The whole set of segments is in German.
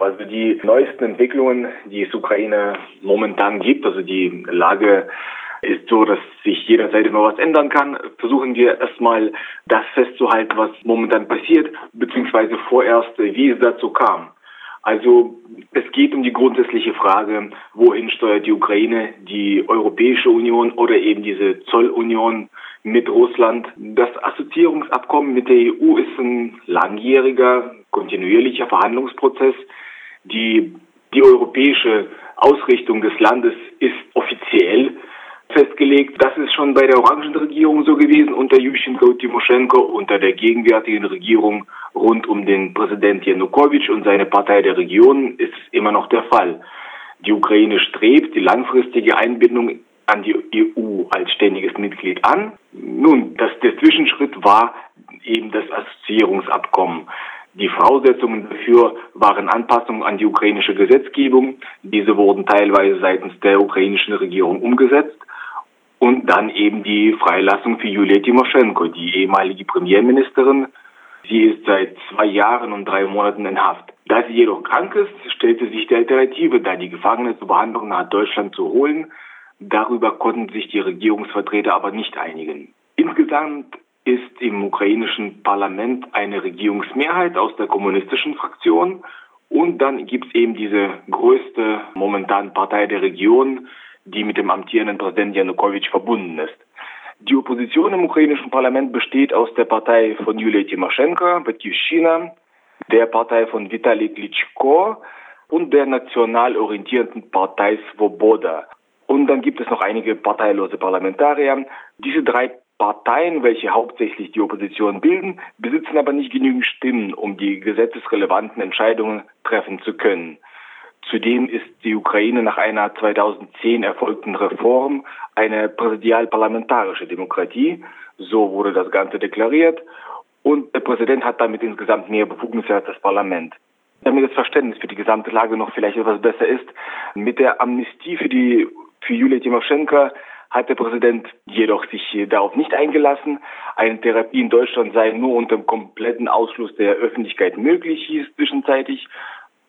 Also die neuesten Entwicklungen, die es Ukraine momentan gibt, also die Lage ist so, dass sich jederzeit immer was ändern kann. Versuchen wir erstmal das festzuhalten, was momentan passiert, beziehungsweise vorerst, wie es dazu kam. Also es geht um die grundsätzliche Frage, wohin steuert die Ukraine, die Europäische Union oder eben diese Zollunion mit Russland. Das Assoziierungsabkommen mit der EU ist ein langjähriger, kontinuierlicher Verhandlungsprozess. Die, die europäische Ausrichtung des Landes ist offiziell festgelegt. Das ist schon bei der Orangenregierung so gewesen, unter Yushchenko und Timoschenko, unter der gegenwärtigen Regierung rund um den Präsident Janukowitsch und seine Partei der Region ist es immer noch der Fall. Die Ukraine strebt die langfristige Einbindung an die EU als ständiges Mitglied an. Nun, das, der Zwischenschritt war eben das Assoziierungsabkommen. Die Voraussetzungen dafür waren Anpassungen an die ukrainische Gesetzgebung. Diese wurden teilweise seitens der ukrainischen Regierung umgesetzt. Und dann eben die Freilassung für Julia Timoschenko, die ehemalige Premierministerin. Sie ist seit zwei Jahren und drei Monaten in Haft. Da sie jedoch krank ist, stellte sich die Alternative dar, die Gefangene zur Behandlung nach Deutschland zu holen. Darüber konnten sich die Regierungsvertreter aber nicht einigen. Insgesamt ist im ukrainischen Parlament eine Regierungsmehrheit aus der kommunistischen Fraktion und dann gibt es eben diese größte momentan Partei der Region, die mit dem amtierenden Präsidenten Janukowitsch verbunden ist. Die Opposition im ukrainischen Parlament besteht aus der Partei von Julia Timoschenko, Batjuschina, der Partei von Vitali Klitschko und der national orientierten Partei Svoboda. Und dann gibt es noch einige parteilose Parlamentarier. Diese drei Parteien, welche hauptsächlich die Opposition bilden, besitzen aber nicht genügend Stimmen, um die gesetzesrelevanten Entscheidungen treffen zu können. Zudem ist die Ukraine nach einer 2010 erfolgten Reform eine präsidial-parlamentarische Demokratie. So wurde das Ganze deklariert. Und der Präsident hat damit insgesamt mehr Befugnisse als das Parlament. Damit das Verständnis für die gesamte Lage noch vielleicht etwas besser ist, mit der Amnestie für die für Julia Timoschenko hat der Präsident jedoch sich darauf nicht eingelassen. Eine Therapie in Deutschland sei nur unter dem kompletten Ausschluss der Öffentlichkeit möglich, hieß zwischenzeitlich.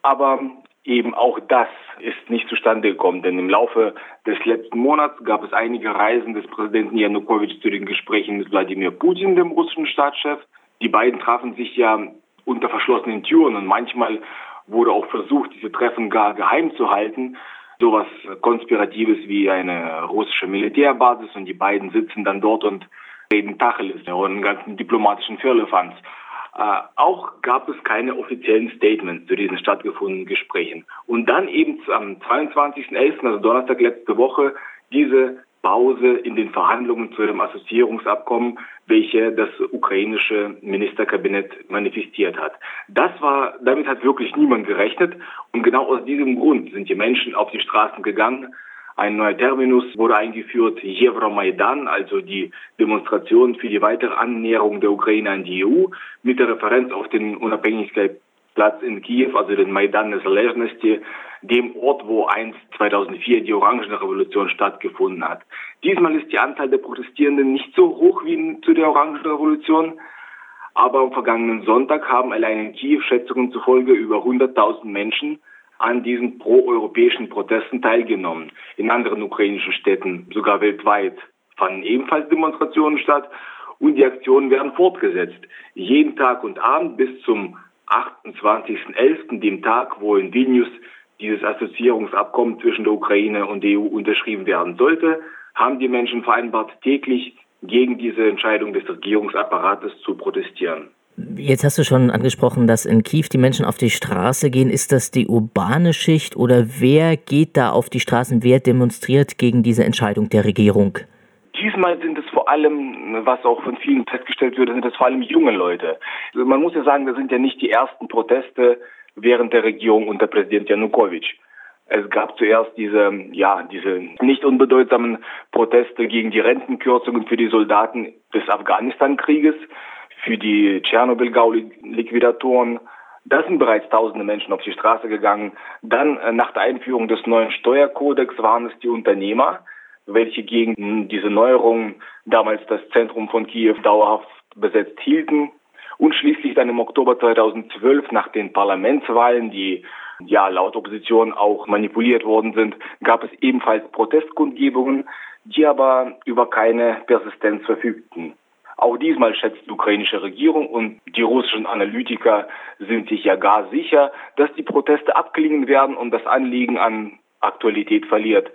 Aber eben auch das ist nicht zustande gekommen, denn im Laufe des letzten Monats gab es einige Reisen des Präsidenten Janukowitsch zu den Gesprächen mit Wladimir Putin, dem russischen Staatschef. Die beiden trafen sich ja unter verschlossenen Türen und manchmal wurde auch versucht, diese Treffen gar geheim zu halten sowas Konspiratives wie eine russische Militärbasis und die beiden sitzen dann dort und reden Tacheles und ganzen diplomatischen Firlefanz. Äh, auch gab es keine offiziellen Statements zu diesen stattgefundenen Gesprächen. Und dann eben am 22.11., also Donnerstag letzte Woche, diese Pause in den Verhandlungen zu dem Assoziierungsabkommen, welche das ukrainische Ministerkabinett manifestiert hat. Das war, damit hat wirklich niemand gerechnet. Und genau aus diesem Grund sind die Menschen auf die Straßen gegangen. Ein neuer Terminus wurde eingeführt, Euromaidan, also die Demonstration für die weitere Annäherung der Ukraine an die EU, mit der Referenz auf den Unabhängigkeitsplatz in Kiew, also den Maidan Nezalezhnosti, dem Ort, wo einst 2004 die Orangenrevolution stattgefunden hat. Diesmal ist die Anzahl der Protestierenden nicht so hoch wie zu der Orangenrevolution, aber am vergangenen Sonntag haben allein in Kiew Schätzungen zufolge über 100.000 Menschen an diesen proeuropäischen Protesten teilgenommen. In anderen ukrainischen Städten, sogar weltweit, fanden ebenfalls Demonstrationen statt und die Aktionen werden fortgesetzt. Jeden Tag und Abend bis zum 28.11., dem Tag, wo in Vilnius dieses Assoziierungsabkommen zwischen der Ukraine und der EU unterschrieben werden sollte, haben die Menschen vereinbart, täglich gegen diese Entscheidung des Regierungsapparates zu protestieren. Jetzt hast du schon angesprochen, dass in Kiew die Menschen auf die Straße gehen. Ist das die urbane Schicht oder wer geht da auf die Straßen? Wer demonstriert gegen diese Entscheidung der Regierung? Diesmal sind es vor allem, was auch von vielen festgestellt wird, sind es vor allem junge Leute. Also man muss ja sagen, das sind ja nicht die ersten Proteste, während der Regierung unter Präsident Janukowitsch. Es gab zuerst diese, ja, diese nicht unbedeutsamen Proteste gegen die Rentenkürzungen für die Soldaten des Afghanistan-Krieges, für die Tschernobyl-Gau-Liquidatoren. Da sind bereits tausende Menschen auf die Straße gegangen. Dann äh, nach der Einführung des neuen Steuerkodex waren es die Unternehmer, welche gegen diese Neuerungen damals das Zentrum von Kiew dauerhaft besetzt hielten und schließlich dann im Oktober 2012 nach den Parlamentswahlen, die ja laut Opposition auch manipuliert worden sind, gab es ebenfalls Protestkundgebungen, die aber über keine Persistenz verfügten. Auch diesmal schätzt die ukrainische Regierung und die russischen Analytiker sind sich ja gar sicher, dass die Proteste abklingen werden und das Anliegen an Aktualität verliert.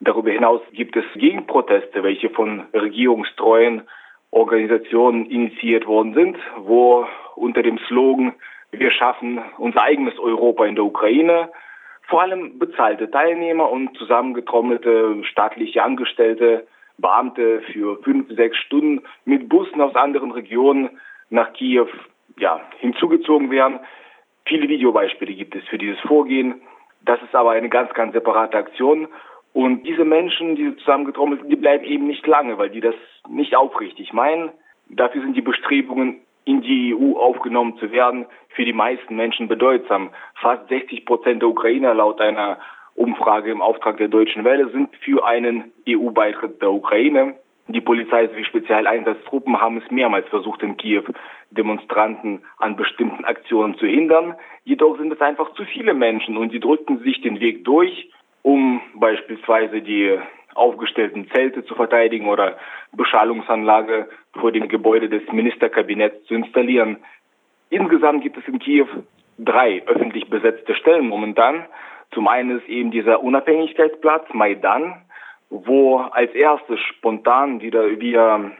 Darüber hinaus gibt es Gegenproteste, welche von regierungstreuen Organisationen initiiert worden sind, wo unter dem Slogan Wir schaffen unser eigenes Europa in der Ukraine vor allem bezahlte Teilnehmer und zusammengetrommelte staatliche Angestellte Beamte für fünf, sechs Stunden mit Bussen aus anderen Regionen nach Kiew ja, hinzugezogen werden. Viele Videobeispiele gibt es für dieses Vorgehen. Das ist aber eine ganz, ganz separate Aktion. Und diese Menschen, diese zusammengetrommelten, die bleiben eben nicht lange, weil die das nicht aufrichtig meinen. Dafür sind die Bestrebungen, in die EU aufgenommen zu werden, für die meisten Menschen bedeutsam. Fast 60 Prozent der Ukrainer laut einer Umfrage im Auftrag der Deutschen Welle sind für einen EU-Beitritt der Ukraine. Die Polizei sowie Spezialeinsatztruppen haben es mehrmals versucht, in Kiew Demonstranten an bestimmten Aktionen zu hindern. Jedoch sind es einfach zu viele Menschen und sie drückten sich den Weg durch, um beispielsweise die aufgestellten Zelte zu verteidigen oder Beschallungsanlage vor dem Gebäude des Ministerkabinetts zu installieren. Insgesamt gibt es in Kiew drei öffentlich besetzte Stellen momentan. Zum einen ist eben dieser Unabhängigkeitsplatz Maidan, wo als erstes spontan wieder via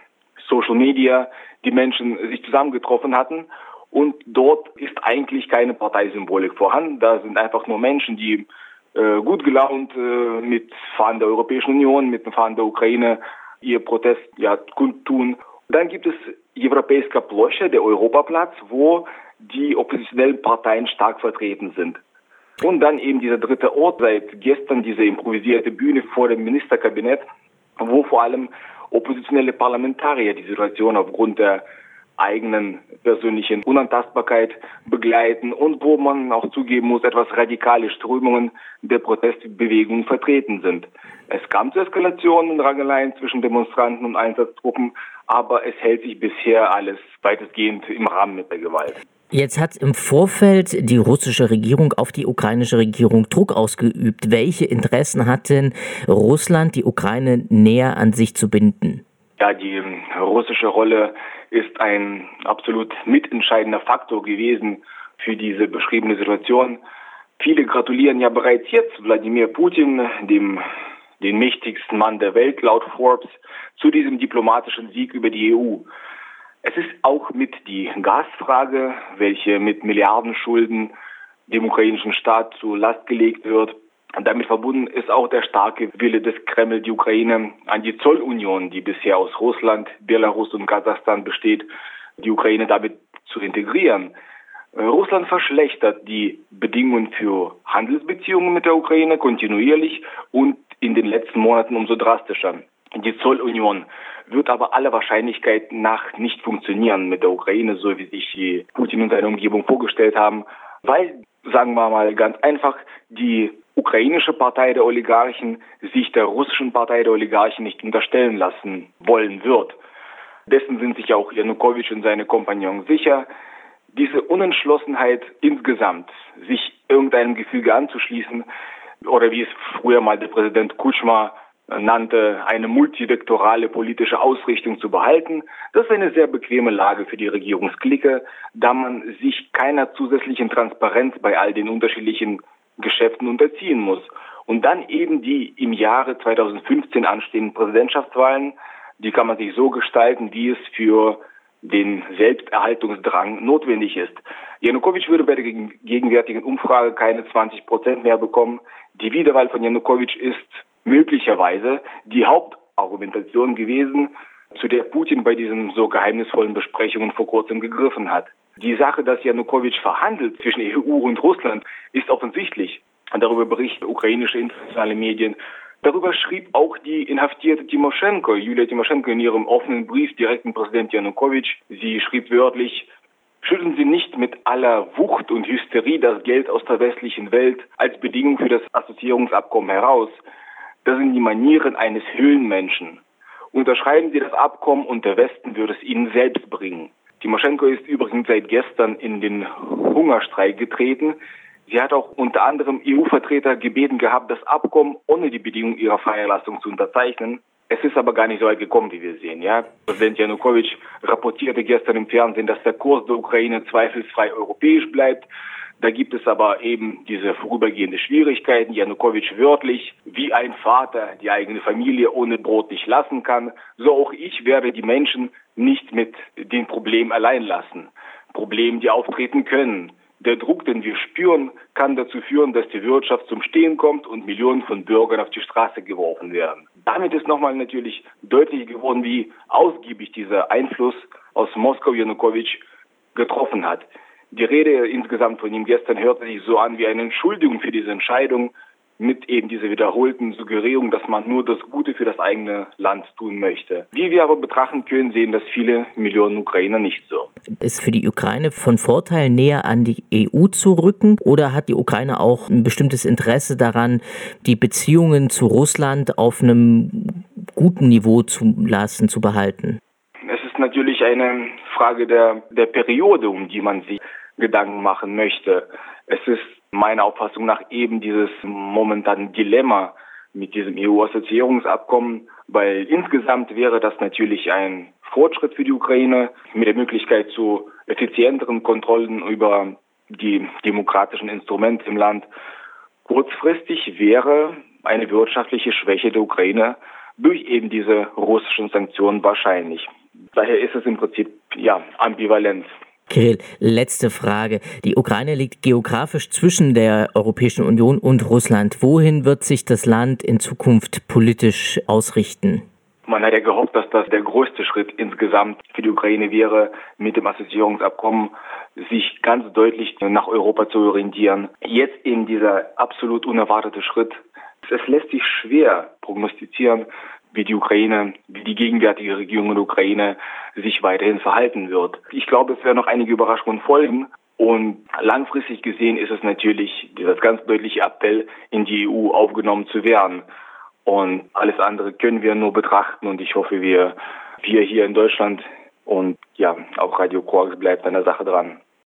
Social Media die Menschen sich zusammengetroffen hatten. Und dort ist eigentlich keine Parteisymbolik vorhanden. Da sind einfach nur Menschen, die äh, gut gelaunt äh, mit Fahnen der Europäischen Union, mit den Fahnen der Ukraine ihr Protest ja, kundtun. Dann gibt es die Europeiska Plosche, der Europaplatz, wo die oppositionellen Parteien stark vertreten sind. Und dann eben dieser dritte Ort, seit gestern diese improvisierte Bühne vor dem Ministerkabinett, wo vor allem oppositionelle Parlamentarier die Situation aufgrund der eigenen persönlichen Unantastbarkeit begleiten und wo man auch zugeben muss, etwas radikale Strömungen der Protestbewegung vertreten sind. Es kam zu Eskalationen und Rangeleien zwischen Demonstranten und Einsatztruppen, aber es hält sich bisher alles weitestgehend im Rahmen mit der Gewalt. Jetzt hat im Vorfeld die russische Regierung auf die ukrainische Regierung Druck ausgeübt. Welche Interessen hat denn Russland, die Ukraine näher an sich zu binden? Ja, die russische Rolle ist ein absolut mitentscheidender Faktor gewesen für diese beschriebene Situation. Viele gratulieren ja bereits jetzt Wladimir Putin, dem den mächtigsten Mann der Welt laut Forbes, zu diesem diplomatischen Sieg über die EU. Es ist auch mit die Gasfrage, welche mit Milliardenschulden dem ukrainischen Staat zur Last gelegt wird. Damit verbunden ist auch der starke Wille des Kreml, die Ukraine an die Zollunion, die bisher aus Russland, Belarus und Kasachstan besteht, die Ukraine damit zu integrieren. Russland verschlechtert die Bedingungen für Handelsbeziehungen mit der Ukraine kontinuierlich und in den letzten Monaten umso drastischer. Die Zollunion wird aber aller Wahrscheinlichkeit nach nicht funktionieren mit der Ukraine, so wie sich Putin und seine Umgebung vorgestellt haben, weil, sagen wir mal ganz einfach, die ukrainische Partei der Oligarchen sich der russischen Partei der Oligarchen nicht unterstellen lassen wollen wird. Dessen sind sich auch Janukowitsch und seine Kompagnons sicher. Diese Unentschlossenheit insgesamt, sich irgendeinem Gefüge anzuschließen, oder wie es früher mal der Präsident Kutschma nannte, eine multivektorale politische Ausrichtung zu behalten. Das ist eine sehr bequeme Lage für die Regierungsklicke, da man sich keiner zusätzlichen Transparenz bei all den unterschiedlichen Geschäften unterziehen muss. Und dann eben die im Jahre 2015 anstehenden Präsidentschaftswahlen, die kann man sich so gestalten, wie es für den Selbsterhaltungsdrang notwendig ist. Janukowitsch würde bei der gegenwärtigen Umfrage keine 20 Prozent mehr bekommen. Die Wiederwahl von Janukowitsch ist möglicherweise die Hauptargumentation gewesen, zu der Putin bei diesen so geheimnisvollen Besprechungen vor kurzem gegriffen hat. Die Sache, dass Janukowitsch verhandelt zwischen EU und Russland, ist offensichtlich. Darüber berichten ukrainische internationale Medien. Darüber schrieb auch die inhaftierte Timoschenko, Julia Timoschenko, in ihrem offenen Brief direkt an Präsident Janukowitsch. Sie schrieb wörtlich, schütteln Sie nicht mit aller Wucht und Hysterie das Geld aus der westlichen Welt als Bedingung für das Assoziierungsabkommen heraus. Das sind die Manieren eines Höhlenmenschen. Unterschreiben Sie das Abkommen und der Westen würde es Ihnen selbst bringen. Timoschenko ist übrigens seit gestern in den Hungerstreik getreten. Sie hat auch unter anderem EU-Vertreter gebeten gehabt, das Abkommen ohne die Bedingung ihrer Freilassung zu unterzeichnen. Es ist aber gar nicht so weit gekommen, wie wir sehen. Ja? Präsident Janukowitsch rapportierte gestern im Fernsehen, dass der Kurs der Ukraine zweifelsfrei europäisch bleibt. Da gibt es aber eben diese vorübergehende Schwierigkeiten. Janukowitsch wörtlich, wie ein Vater die eigene Familie ohne Brot nicht lassen kann, so auch ich werde die Menschen nicht mit den Problemen allein lassen. Problemen, die auftreten können. Der Druck, den wir spüren, kann dazu führen, dass die Wirtschaft zum Stehen kommt und Millionen von Bürgern auf die Straße geworfen werden. Damit ist nochmal natürlich deutlich geworden, wie ausgiebig dieser Einfluss aus Moskau Janukowitsch getroffen hat. Die Rede insgesamt von ihm gestern hörte sich so an wie eine Entschuldigung für diese Entscheidung, mit eben dieser wiederholten Suggerierung, dass man nur das Gute für das eigene Land tun möchte. Wie wir aber betrachten können, sehen das viele Millionen Ukrainer nicht so. Ist für die Ukraine von Vorteil, näher an die EU zu rücken oder hat die Ukraine auch ein bestimmtes Interesse daran, die Beziehungen zu Russland auf einem guten Niveau zu lassen, zu behalten? Es ist natürlich eine Frage der, der Periode, um die man sich Gedanken machen möchte. Es ist meiner Auffassung nach eben dieses momentan Dilemma mit diesem EU-Assoziierungsabkommen, weil insgesamt wäre das natürlich ein Fortschritt für die Ukraine mit der Möglichkeit zu effizienteren Kontrollen über die demokratischen Instrumente im Land. Kurzfristig wäre eine wirtschaftliche Schwäche der Ukraine durch eben diese russischen Sanktionen wahrscheinlich. Daher ist es im Prinzip ja ambivalent. Kirill, letzte Frage. Die Ukraine liegt geografisch zwischen der Europäischen Union und Russland. Wohin wird sich das Land in Zukunft politisch ausrichten? Man hat ja gehofft, dass das der größte Schritt insgesamt für die Ukraine wäre, mit dem Assoziierungsabkommen sich ganz deutlich nach Europa zu orientieren. Jetzt eben dieser absolut unerwartete Schritt. Es lässt sich schwer prognostizieren, wie die Ukraine, wie die gegenwärtige Regierung in der Ukraine sich weiterhin verhalten wird. Ich glaube, es werden noch einige Überraschungen folgen. Und langfristig gesehen ist es natürlich das ganz deutliche Appell, in die EU aufgenommen zu werden. Und alles andere können wir nur betrachten. Und ich hoffe, wir, wir hier in Deutschland und ja, auch Radio Quarks bleibt an der Sache dran.